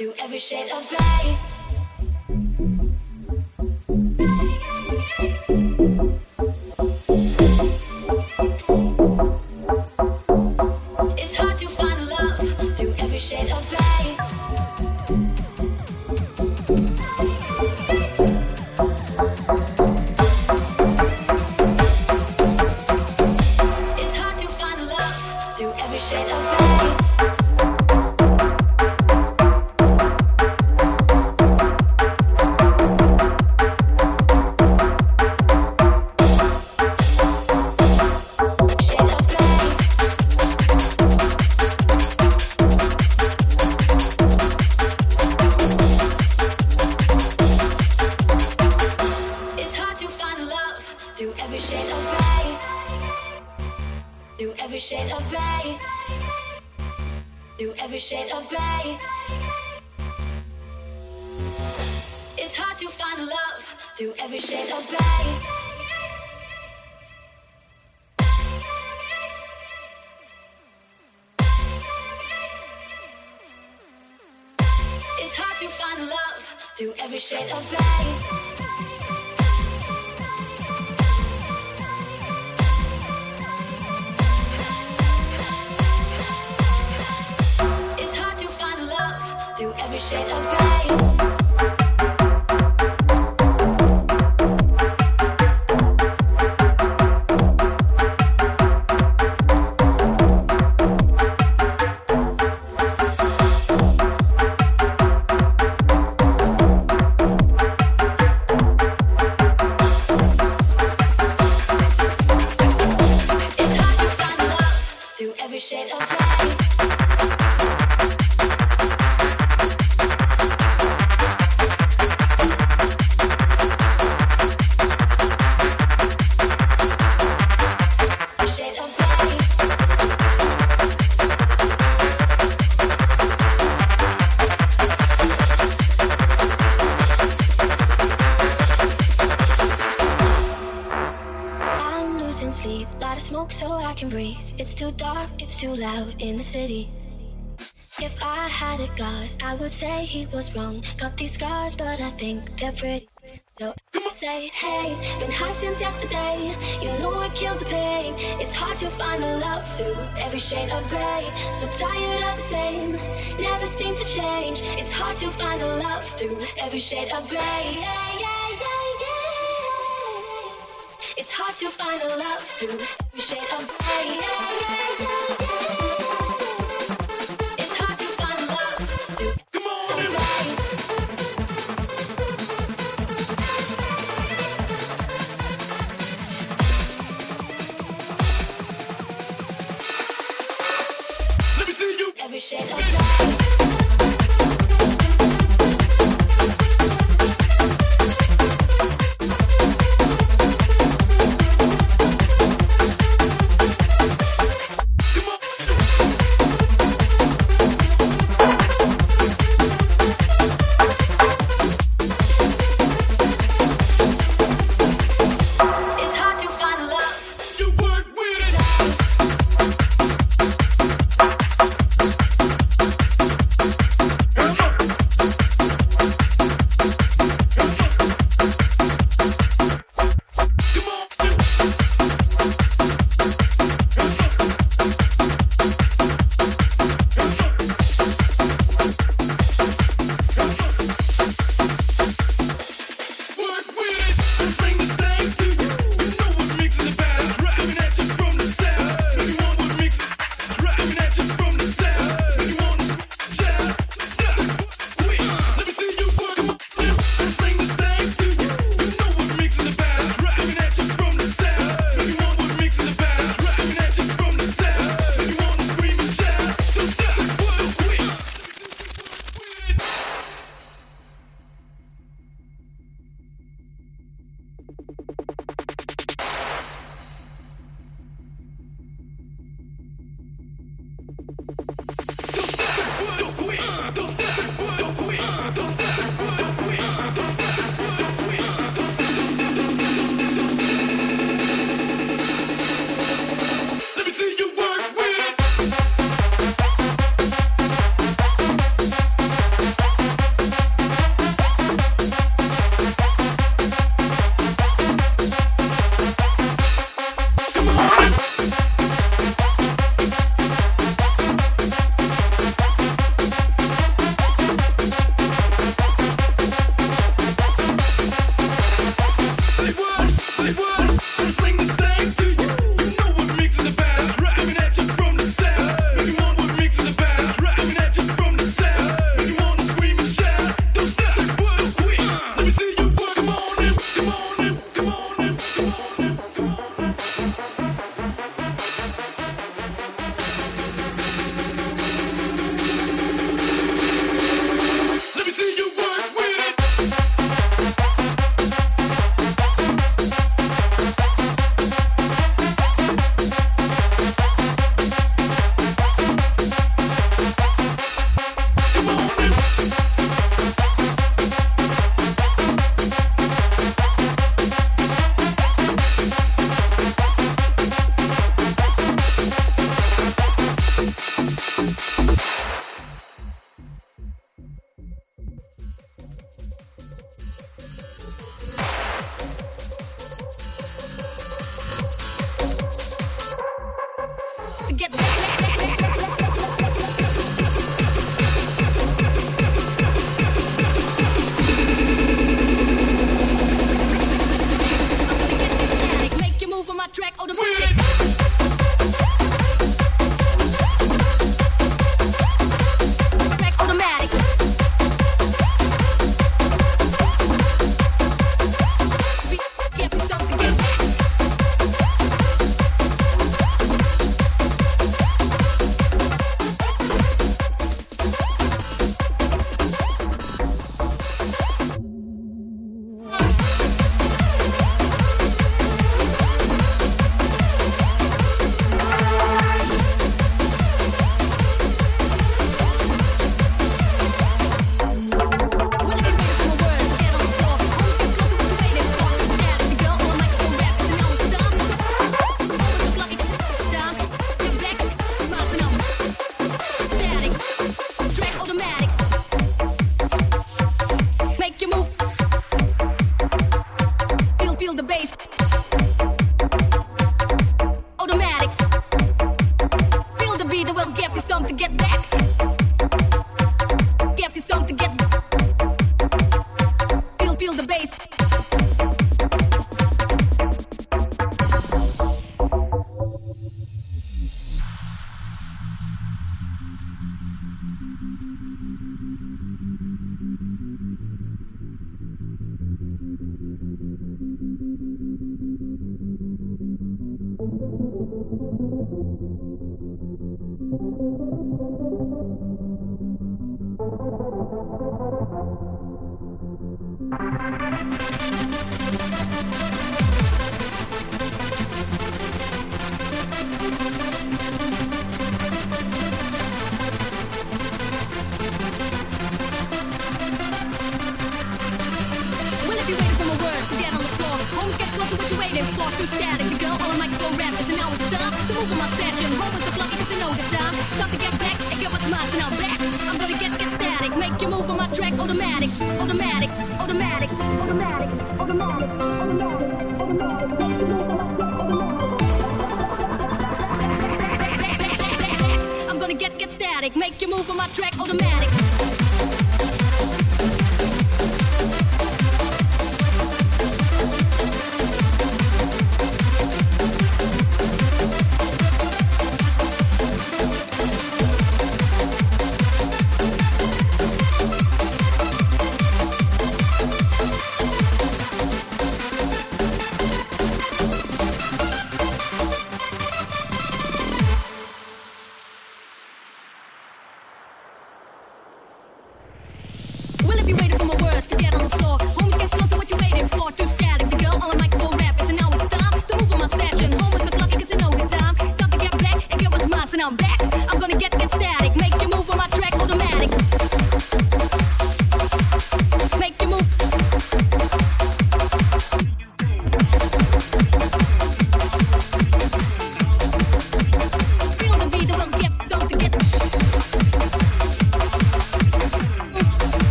Through every shade of gray. Say he was wrong. Got these scars, but I think they're pretty. So say, hey, been high since yesterday. You know it kills the pain. It's hard to find a love through every shade of gray. So tired of the same, never seems to change. It's hard to find a love through every shade of gray. Yeah, yeah, yeah, yeah. It's hard to find a love through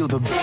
feel the.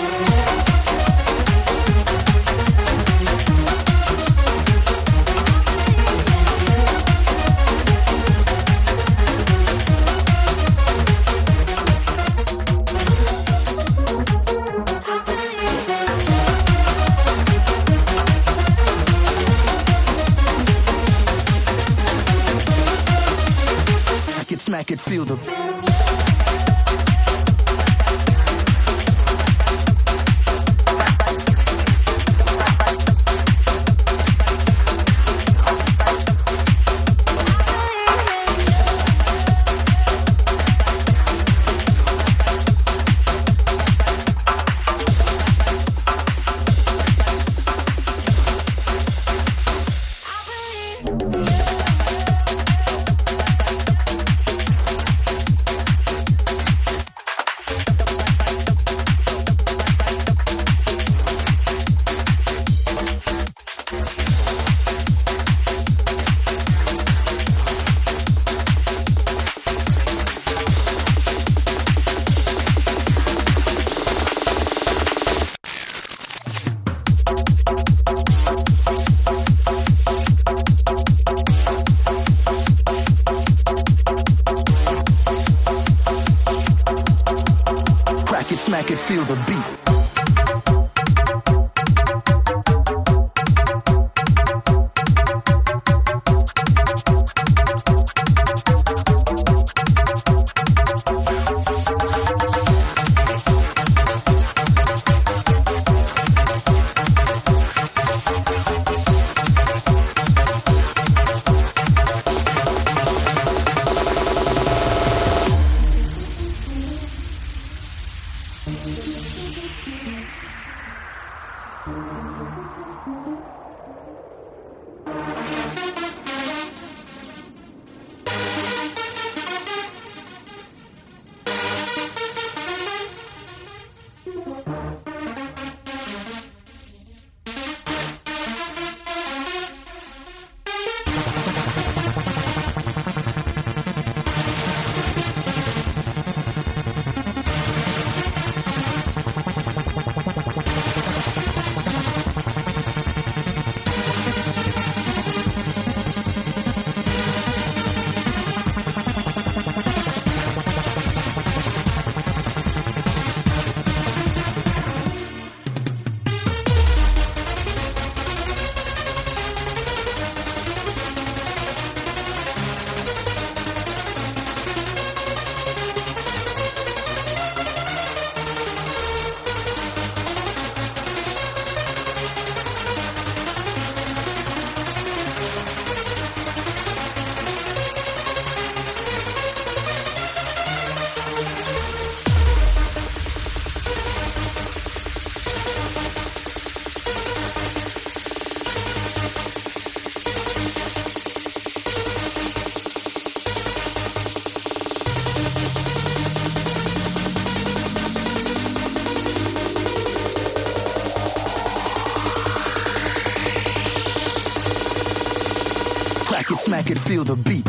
Smack it, feel the beat.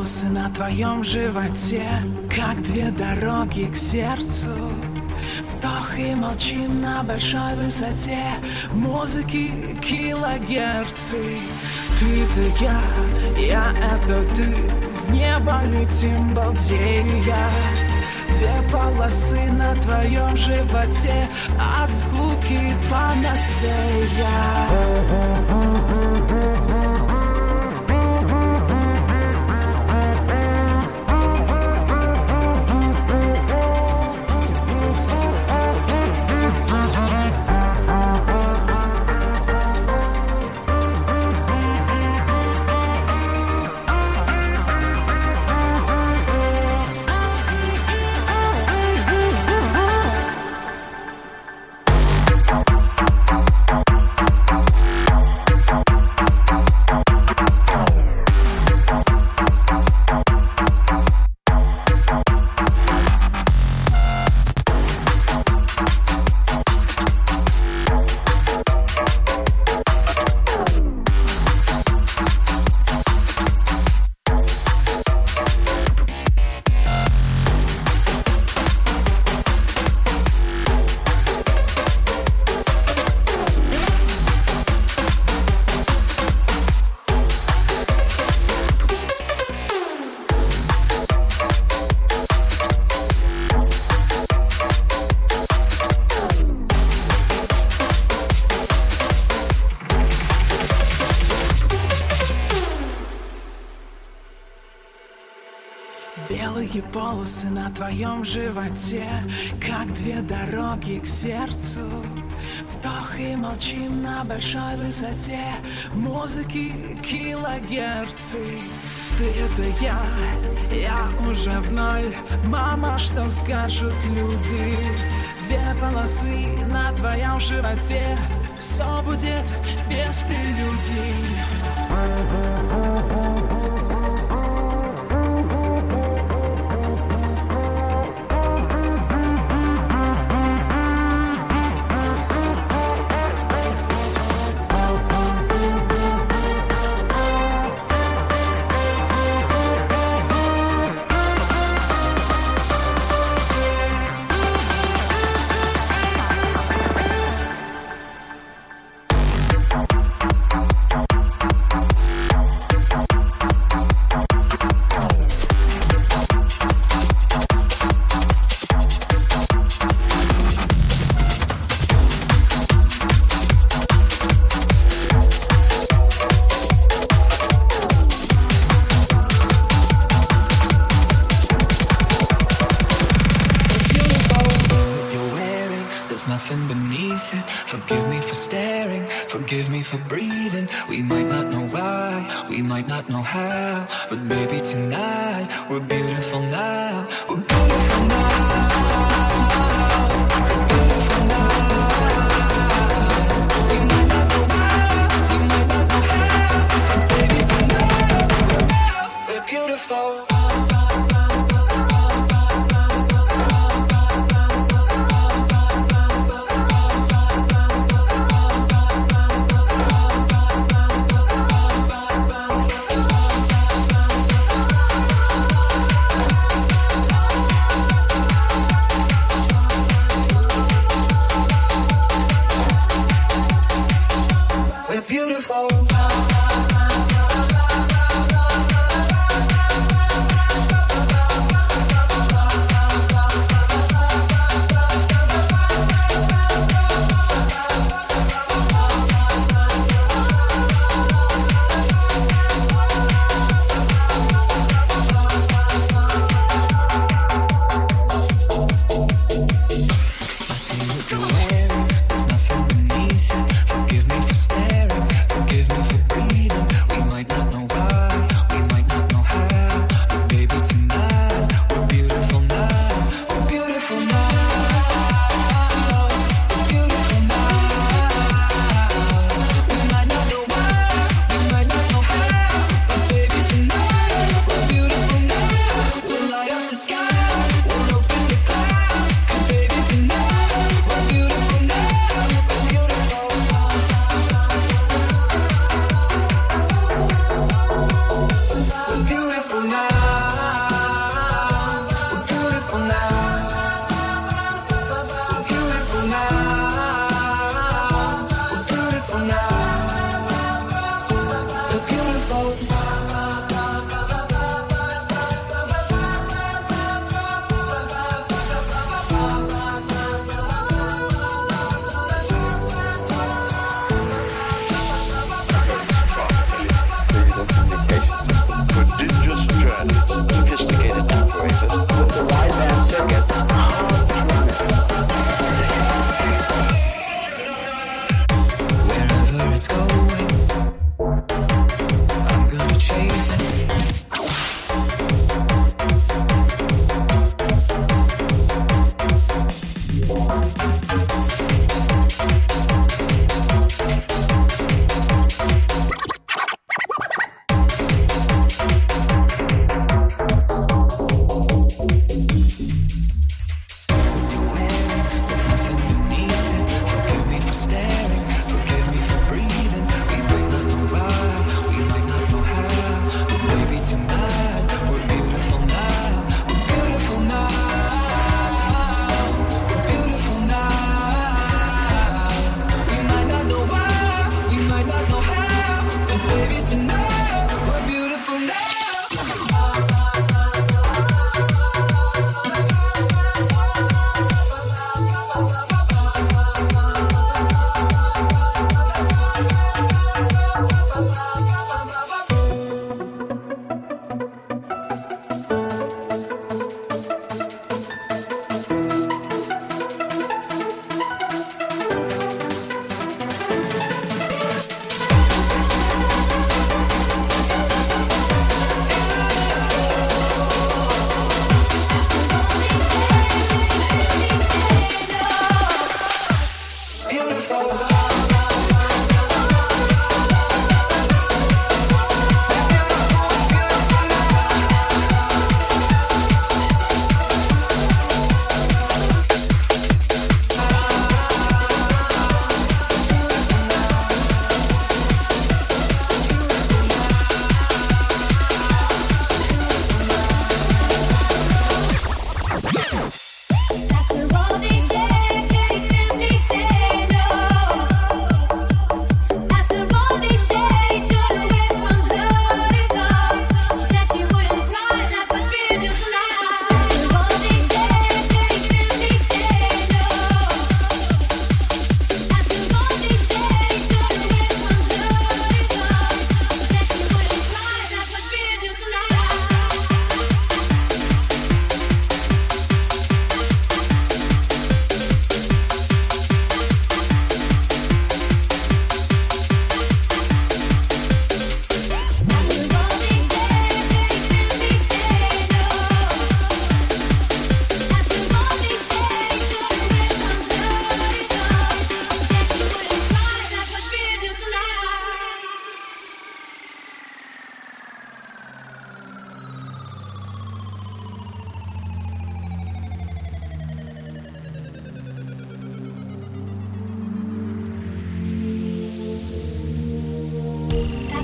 Полосы на твоем животе Как две дороги к сердцу. Вдох и молчим на большой высоте Музыки килогерцы. Ты-то я, я это ты. В небо летим, балдея. Две полосы на твоем животе От скуки панацея полосы на твоем животе Как две дороги к сердцу. Вдох и молчим на большой высоте. Музыки килогерцы. Ты это я, я уже в ноль. Мама, что скажут люди? Две полосы на твоем животе. Все будет без прелюдий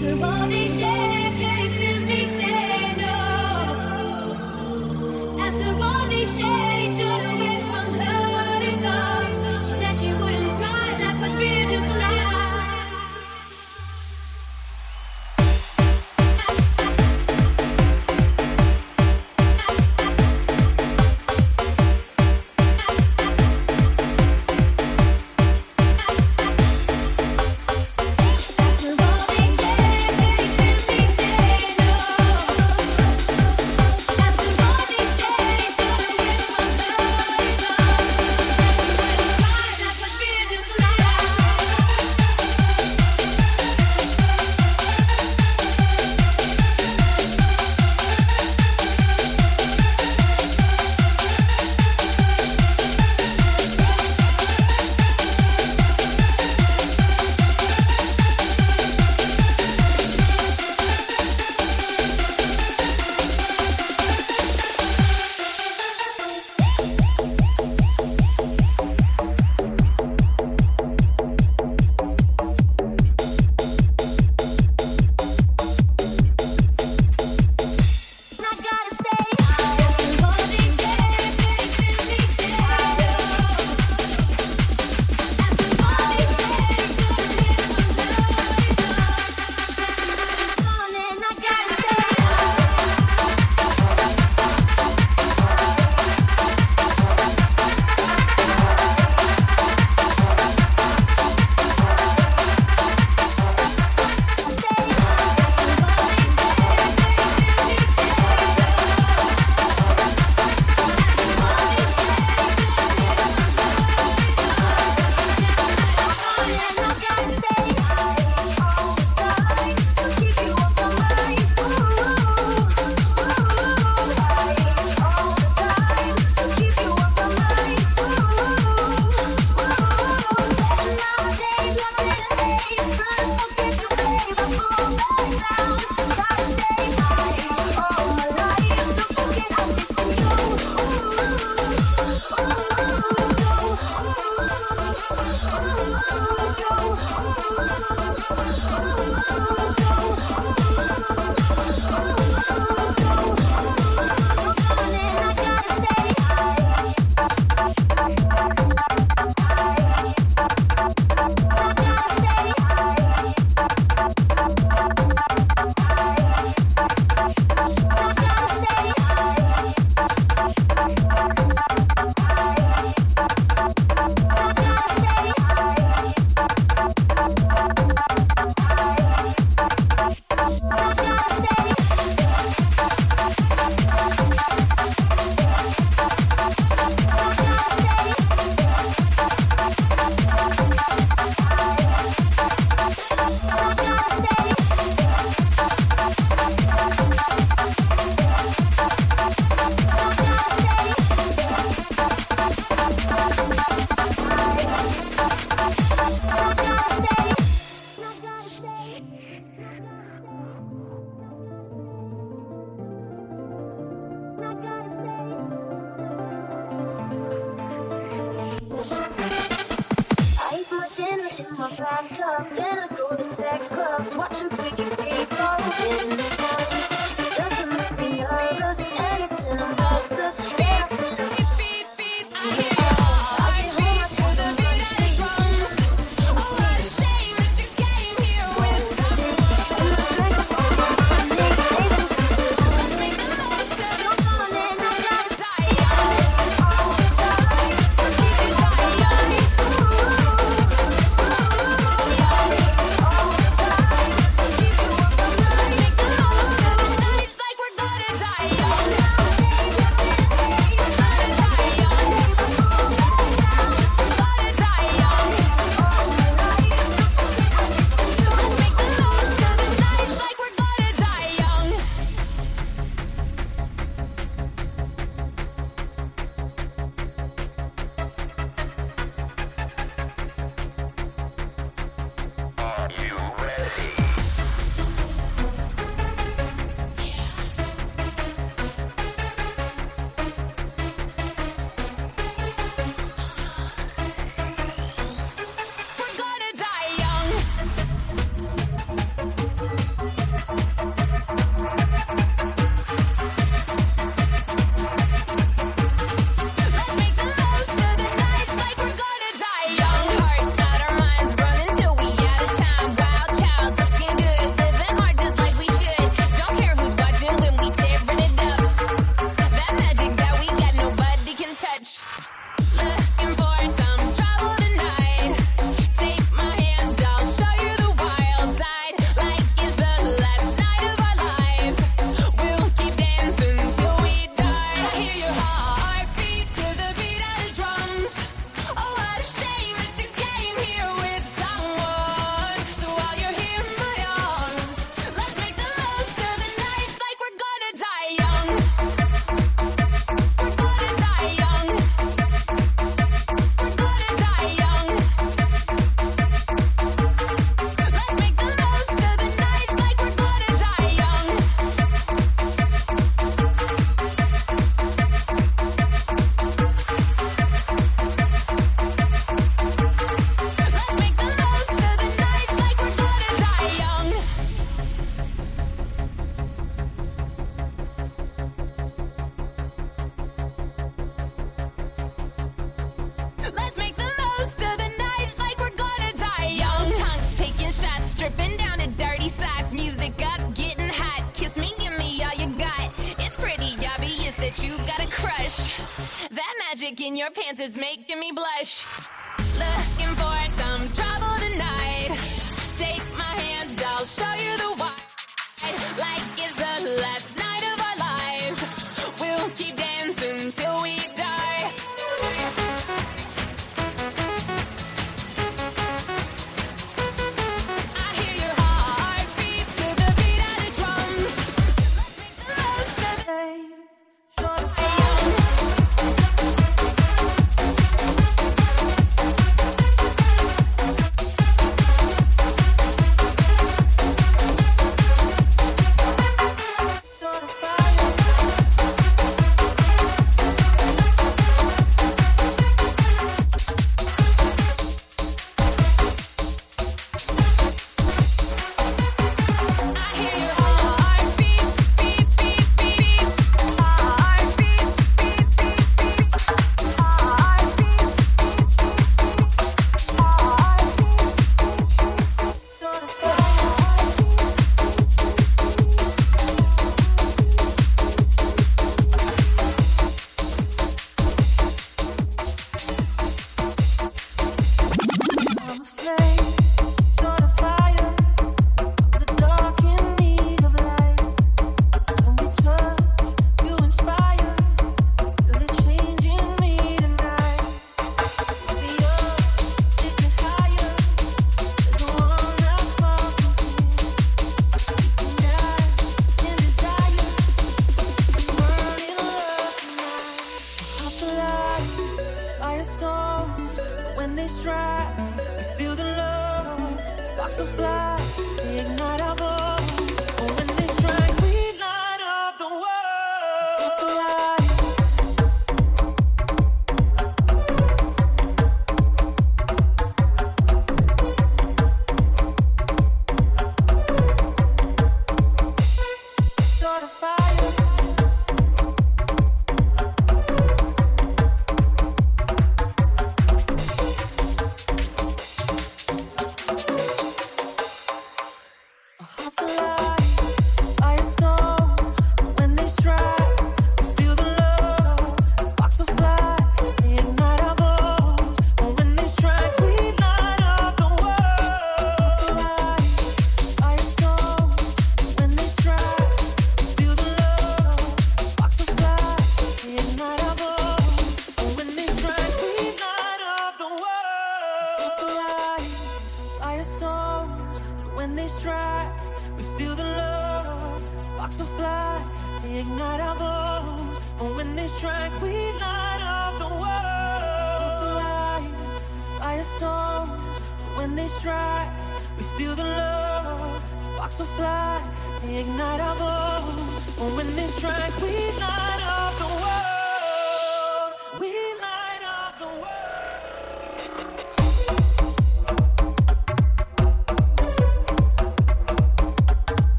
after all dance, it's making me blind.